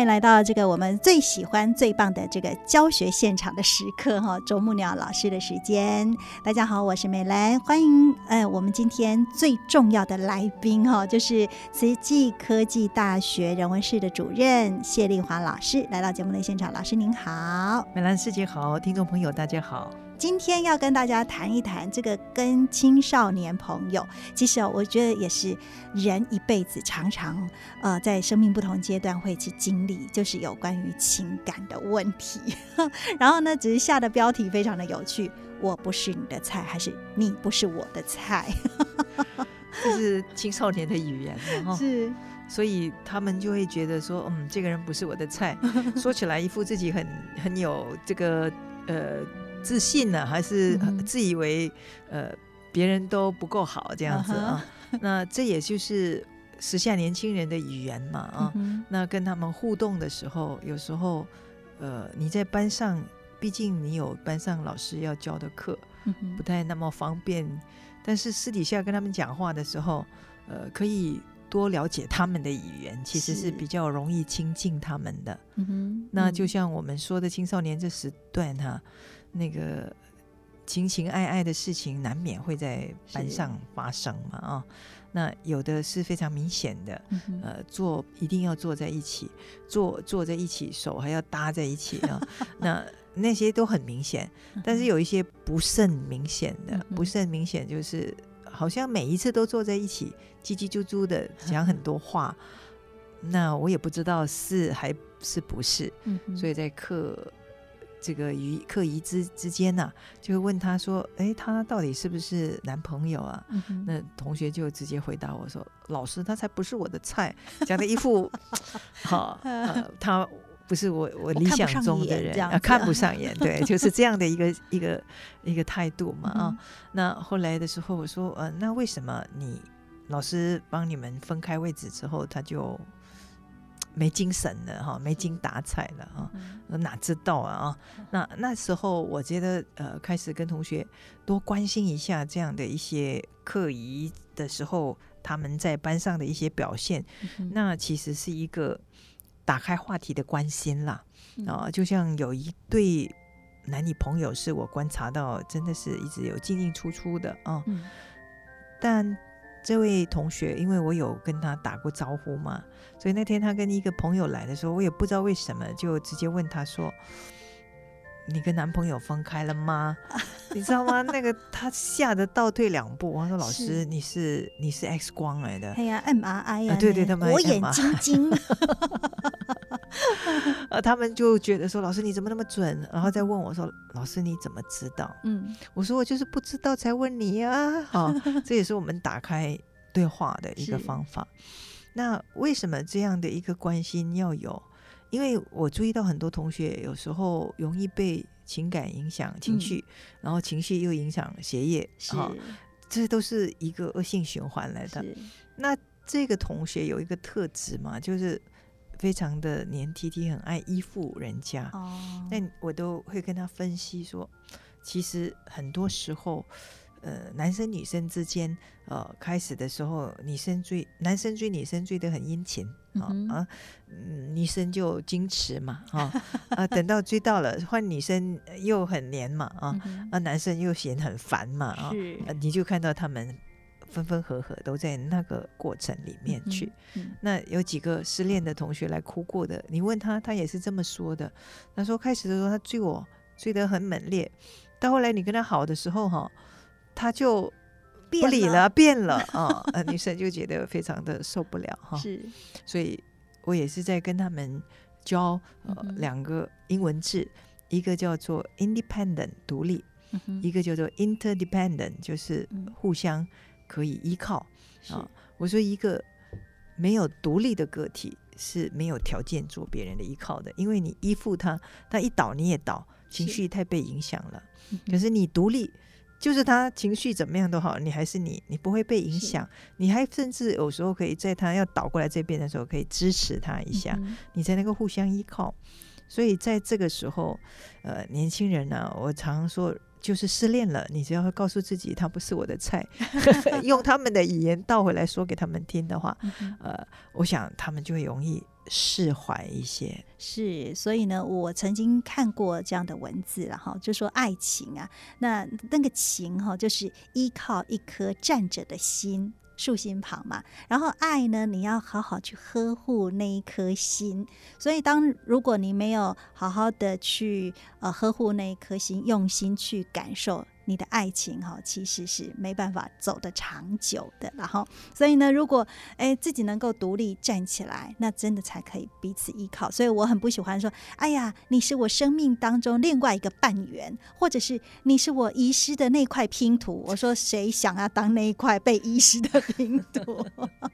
欢迎来到这个我们最喜欢、最棒的这个教学现场的时刻哈，啄木鸟老师的时间。大家好，我是美兰，欢迎呃，我们今天最重要的来宾哈，就是慈济科技大学人文室的主任谢丽华老师来到节目的现场。老师您好，美兰师姐好，听众朋友大家好。今天要跟大家谈一谈这个跟青少年朋友，其实哦，我觉得也是人一辈子常常呃在生命不同阶段会去经历，就是有关于情感的问题。然后呢，只是下的标题非常的有趣，我不是你的菜，还是你不是我的菜？这是青少年的语言，是，所以他们就会觉得说，嗯，这个人不是我的菜，说起来一副自己很很有这个呃。自信呢，还是自以为呃别人都不够好这样子啊？那这也就是时下年轻人的语言嘛啊？那跟他们互动的时候，有时候呃你在班上，毕竟你有班上老师要教的课，不太那么方便。但是私底下跟他们讲话的时候，呃，可以多了解他们的语言，其实是比较容易亲近他们的。那就像我们说的青少年这时段哈。那个情情爱爱的事情难免会在班上发生嘛啊，那有的是非常明显的，呃，坐一定要坐在一起，坐坐在一起，手还要搭在一起啊，那那些都很明显，但是有一些不甚明显的，不甚明显就是好像每一次都坐在一起，叽叽啾啾的讲很多话，那我也不知道是还是不是，所以在课。这个与课仪之之间呢，就会问他说：“哎，他到底是不是男朋友啊？”那同学就直接回答我说：“老师，他才不是我的菜。”讲的一副 好，他不是我我理想中的人，看不上眼，对，就是这样的一个一个一个态度嘛啊。那后来的时候，我说：“呃，那为什么你老师帮你们分开位置之后，他就？”没精神了哈，没精打采了啊！哪知道啊啊！那那时候我觉得呃，开始跟同学多关心一下这样的一些课仪的时候，他们在班上的一些表现，那其实是一个打开话题的关心啦啊！就像有一对男女朋友，是我观察到真的是一直有进进出出的啊，但。这位同学，因为我有跟他打过招呼嘛，所以那天他跟一个朋友来的时候，我也不知道为什么，就直接问他说：“你跟男朋友分开了吗？” 你知道吗？那个他吓得倒退两步，我说：“老师，你是你是 X 光来的？”哎呀，MRI 呀，对对，他们我眼金睛。呃，他们就觉得说：“老师你怎么那么准？”然后再问我说：“老师你怎么知道？”嗯，我说：“我就是不知道才问你呀。”好，这也是我们打开对话的一个方法。那为什么这样的一个关心要有？因为我注意到很多同学有时候容易被情感影响情绪，然后情绪又影响学业，好，这都是一个恶性循环来的。那这个同学有一个特质嘛，就是。非常的黏 T T，很爱依附人家。哦，那我都会跟他分析说，其实很多时候，呃，男生女生之间，呃，开始的时候，女生追男生追女生追得很殷勤啊啊，女生就矜持嘛，啊啊，等到追到了，换女生又很黏嘛，啊啊，男生又嫌很烦嘛，啊，你就看到他们。分分合合都在那个过程里面去。那有几个失恋的同学来哭过的，你问他，他也是这么说的。他说开始的时候他追我追得很猛烈，到后来你跟他好的时候哈，他就不理了，变了啊。女生就觉得非常的受不了哈。是，所以我也是在跟他们教呃两个英文字，一个叫做 independent 独立，一个叫做 interdependent 就是互相。可以依靠是啊。我说一个没有独立的个体是没有条件做别人的依靠的，因为你依附他，他一倒你也倒，情绪太被影响了。可是你独立，就是他情绪怎么样都好，你还是你，你不会被影响，你还甚至有时候可以在他要倒过来这边的时候，可以支持他一下，嗯你才能够互相依靠。所以在这个时候，呃，年轻人呢、我常说。就是失恋了，你只要会告诉自己他不是我的菜，用他们的语言倒回来说给他们听的话，呃，我想他们就会容易释怀一些。是，所以呢，我曾经看过这样的文字了哈，就说爱情啊，那那个情哈，就是依靠一颗站着的心。竖心旁嘛，然后爱呢，你要好好去呵护那一颗心。所以，当如果你没有好好的去呃呵护那一颗心，用心去感受你的爱情哈，其实是没办法走得长久的。然后，所以呢，如果哎自己能够独立站起来，那真的才可以彼此依靠。所以我很不喜欢说，哎呀，你是我生命当中另外一个半圆，或者是你是我遗失的那块拼图。我说，谁想要当那一块被遗失的拼图？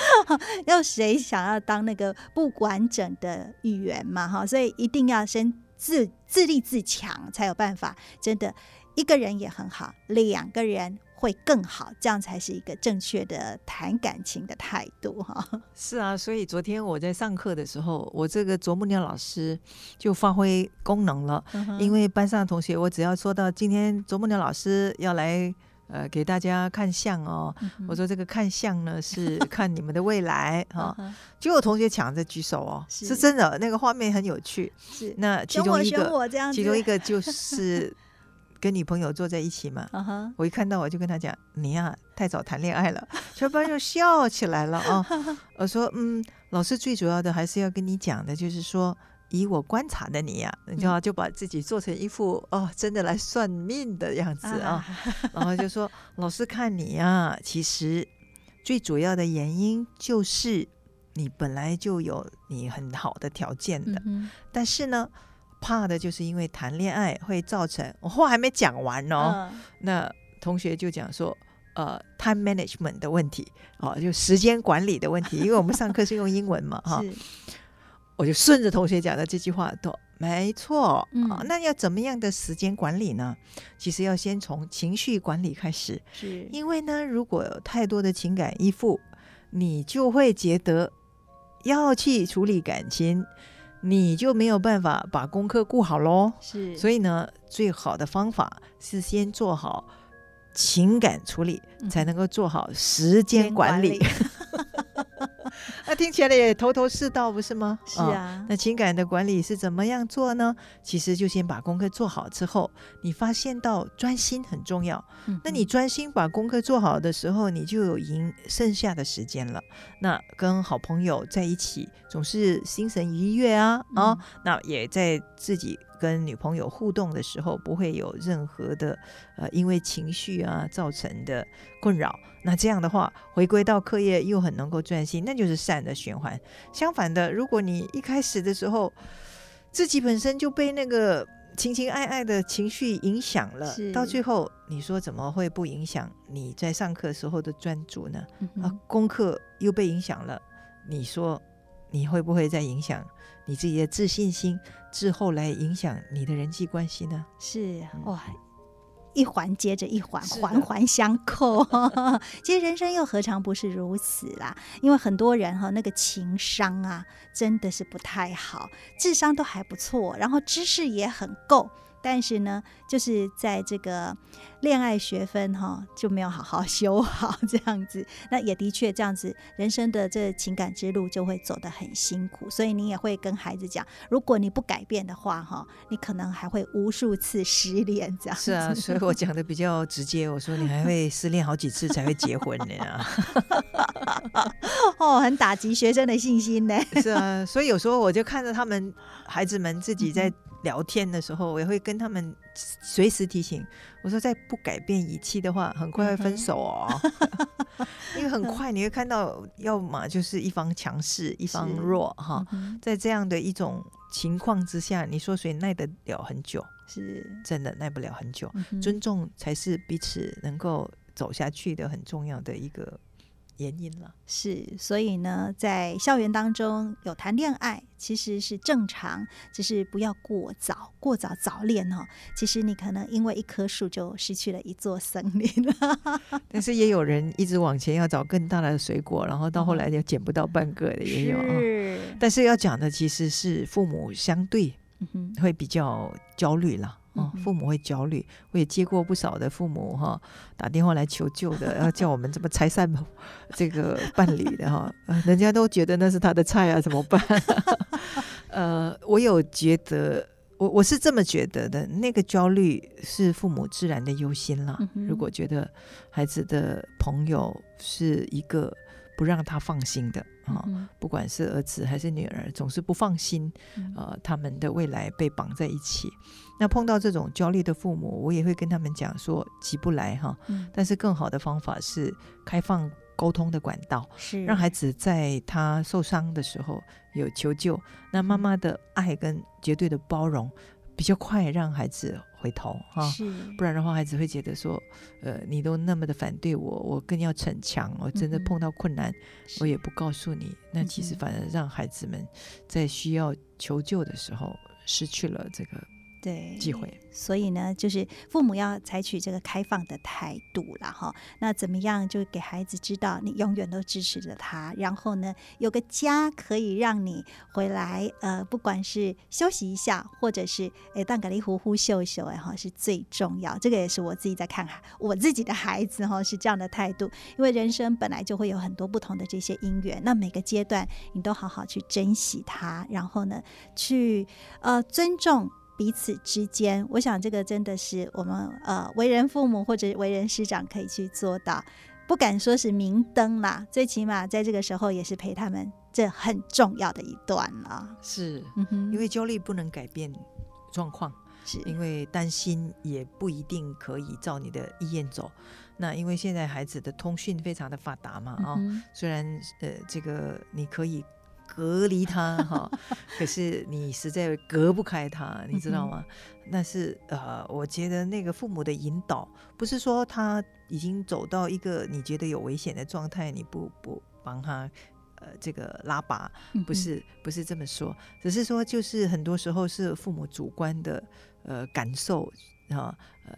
要谁想要当那个不完整的语言嘛？哈，所以一定要先自自立自强，才有办法真的一个人也很好，两个人会更好，这样才是一个正确的谈感情的态度哈。是啊，所以昨天我在上课的时候，我这个啄木鸟老师就发挥功能了，因为为班上的同学，我只要说到今天啄木鸟老师要来。呃，给大家看相哦。我说这个看相呢，是看你们的未来哈。就有同学抢着举手哦，是是真的，那个画面很有趣。是那其中一个，我这样，其中一个就是跟女朋友坐在一起嘛。我一看到我就跟他讲：“你呀、太早谈恋爱了。” 小班就笑起来了啊、我说：“嗯，老师最主要的还是要跟你讲的，就是说。”以我观察的你呀、你知道，就把自己做成一副哦，真的来算命的样子啊，然后就说老师看你呀、其实最主要的原因就是你本来就有你很好的条件的，嗯但是呢，怕的就是因为谈恋爱会造成我话还没讲完哼哦，嗯那同学就讲说。呃，time management 的问题，哦，就时间管理的问题，因为我们上课是用英文嘛，哈，是我就顺着同学讲的这句话，都没错。那要怎么样的时间管理呢？其实要先从情绪管理开始，是，因为呢，如果有太多的情感依附，你就会觉得要去处理感情，你就没有办法把功课顾好喽。是，所以呢，最好的方法是先做好情感处理，嗯才能够做好时间管理。那听起来也头头是道，不是吗？是啊，那情感的管理是怎么样做呢？其实就先把功课做好之后，你发现到专心很重要。嗯那你专心把功课做好的时候，你就有赢剩下的时间了。那跟好朋友在一起，总是心神愉悦啊啊、嗯那也在自己跟女朋友互动的时候，不会有任何的呃因为情绪啊造成的困扰。那这样的话，回归到课业又很能够专心，那就是善的循环。相反的，如果你一开始的时候自己本身就被那个情情爱爱的情绪影响了，到最后你说怎么会不影响你在上课时候的专注呢？啊功课又被影响了，你说你会不会再影响你自己的自信心，之后来影响你的人际关系呢？是嗯哇。一环接着一环，环环相扣。其实人生又何尝不是如此啦？因为很多人哈，那个情商啊，真的是不太好，智商都还不错，然后知识也很够，但是呢，就是在这个恋爱学分哈就没有好好修好，这样子，那也的确这样子，人生的这情感之路就会走得很辛苦，所以你也会跟孩子讲，如果你不改变的话哈，你可能还会无数次失恋这样子。是啊，所以我讲的比较直接，我说你还会失恋好几次才会结婚呢、哦，很打击学生的信心呢。是啊，所以有时候我就看着他们孩子们自己在聊天的时候，我也会跟他们随时提醒，我说再不改变语气的话，很快会分手哦。因为很快你会看到，要么就是一方强势，一方弱哈。在这样的一种情况之下，你说谁耐得了很久？是真的耐不了很久。尊重才是彼此能够走下去的很重要的一个。原因了，是，所以呢，在校园当中有谈恋爱，其实是正常，只是不要过早，过早早恋哦。其实你可能因为一棵树就失去了一座森林了。但是也有人一直往前要找更大的水果，然后到后来就捡不到半个的也有啊。但是要讲的其实是父母相对会比较焦虑了。哦，父母会焦虑，我也接过不少的父母哈打电话来求救的，要叫我们怎么拆散 这个伴侣的哈，人家都觉得那是他的菜啊，怎么办？呃，我有觉得，我我是这么觉得的，那个焦虑是父母自然的忧心了。如果觉得孩子的朋友是一个不让他放心的啊，不管是儿子还是女儿，总是不放心，呃，他们的未来被绑在一起。那碰到这种焦虑的父母，我也会跟他们讲说，急不来哈。但是更好的方法是开放沟通的管道，是让孩子在他受伤的时候有求救。那妈妈的爱跟绝对的包容，比较快让孩子回头哈。是，不然的话，孩子会觉得说，呃，你都那么的反对我，我更要逞强。我真的碰到困难，我也不告诉你。那其实反而让孩子们在需要求救的时候失去了这个。对，机会。所以呢，就是父母要采取这个开放的态度了哈。那怎么样，就给孩子知道你永远都支持着他，然后呢，有个家可以让你回来，呃，不管是休息一下，或者是诶，当个里呼呼秀秀，哎哈，是最重要。这个也是我自己在看我自己的孩子哈，是这样的态度。因为人生本来就会有很多不同的这些因缘，那每个阶段你都好好去珍惜它，然后呢，去呃尊重。彼此之间，我想这个真的是我们呃为人父母或者为人师长可以去做到，不敢说是明灯啦，最起码在这个时候也是陪他们，这很重要的一段了。是，因为焦虑不能改变状况，是因为担心也不一定可以照你的意愿走。那因为现在孩子的通讯非常的发达嘛，啊，虽然呃这个你可以。隔离他哈，可是你实在隔不开他，你知道吗？那是呃，我觉得那个父母的引导，不是说他已经走到一个你觉得有危险的状态，你不不帮他呃这个拉拔，不是不是这么说，只是说就是很多时候是父母主观的呃感受啊呃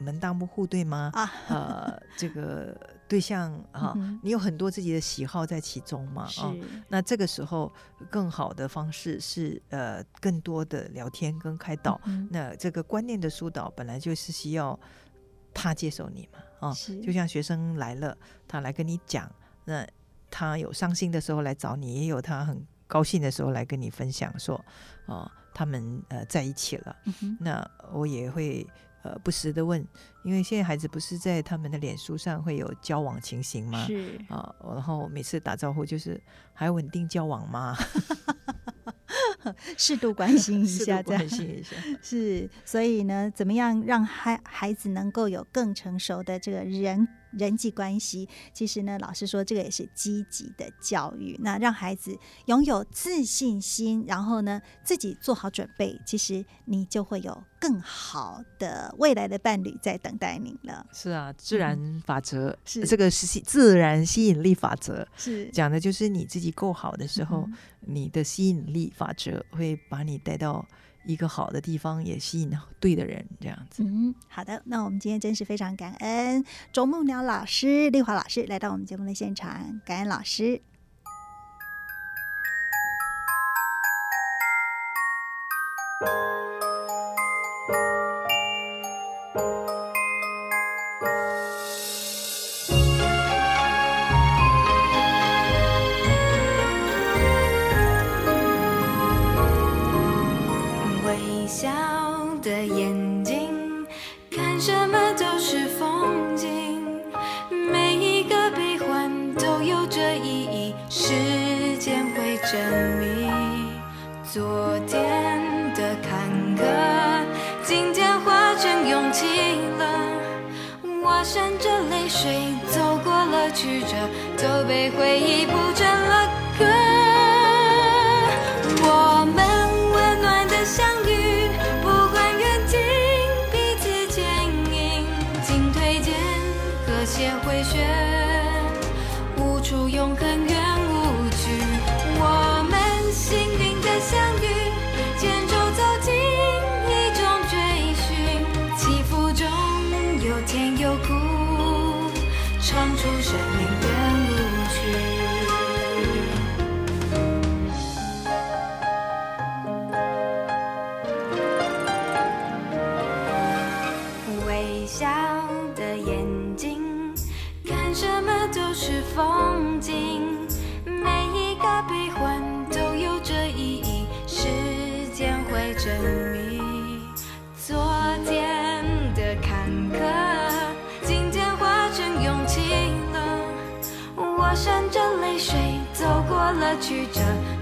门当不户对吗？啊呃这个。对象啊，你有很多自己的喜好在其中嘛？啊，那这个时候更好的方式是呃，更多的聊天跟开导。那这个观念的疏导本来就是需要他接受你嘛？啊，就像学生来了，他来跟你讲，那他有伤心的时候来找你，也有他很高兴的时候来跟你分享，说啊，他们呃在一起了。那我也会。呃，不时的问，因为现在孩子不是在他们的脸书上会有交往情形吗？是啊，然后每次打招呼就是还稳定交往吗？适度关心一下，关心一下。是，所以呢，怎么样让孩孩子能够有更成熟的这个人？人际关系，其实呢，老师说这个也是积极的教育。那让孩子拥有自信心，然后呢，自己做好准备，其实你就会有更好的未来的伴侣在等待你了。是啊，自然法则是这个是自然吸引力法则，是讲的就是你自己够好的时候，你的吸引力法则会把你带到。一个好的地方也吸引到对的人，这样子。嗯，好的，那我们今天真是非常感恩周梦鸟老师、丽华老师来到我们节目的现场，感恩老师。我闪着泪水走过了曲折，都被回忆铺成了。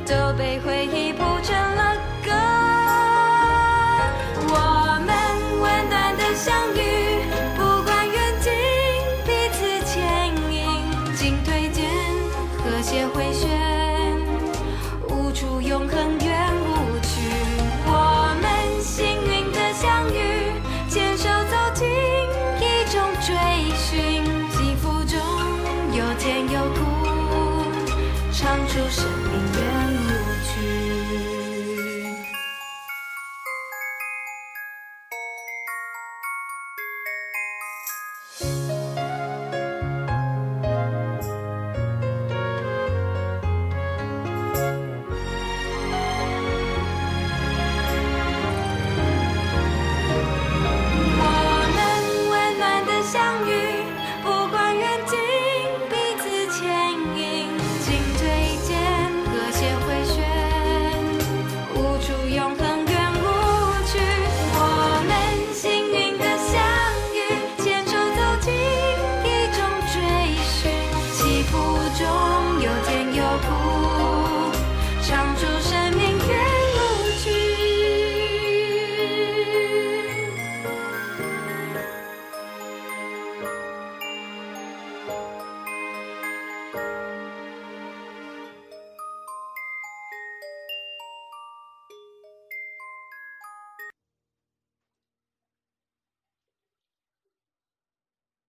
都被回忆铺成了。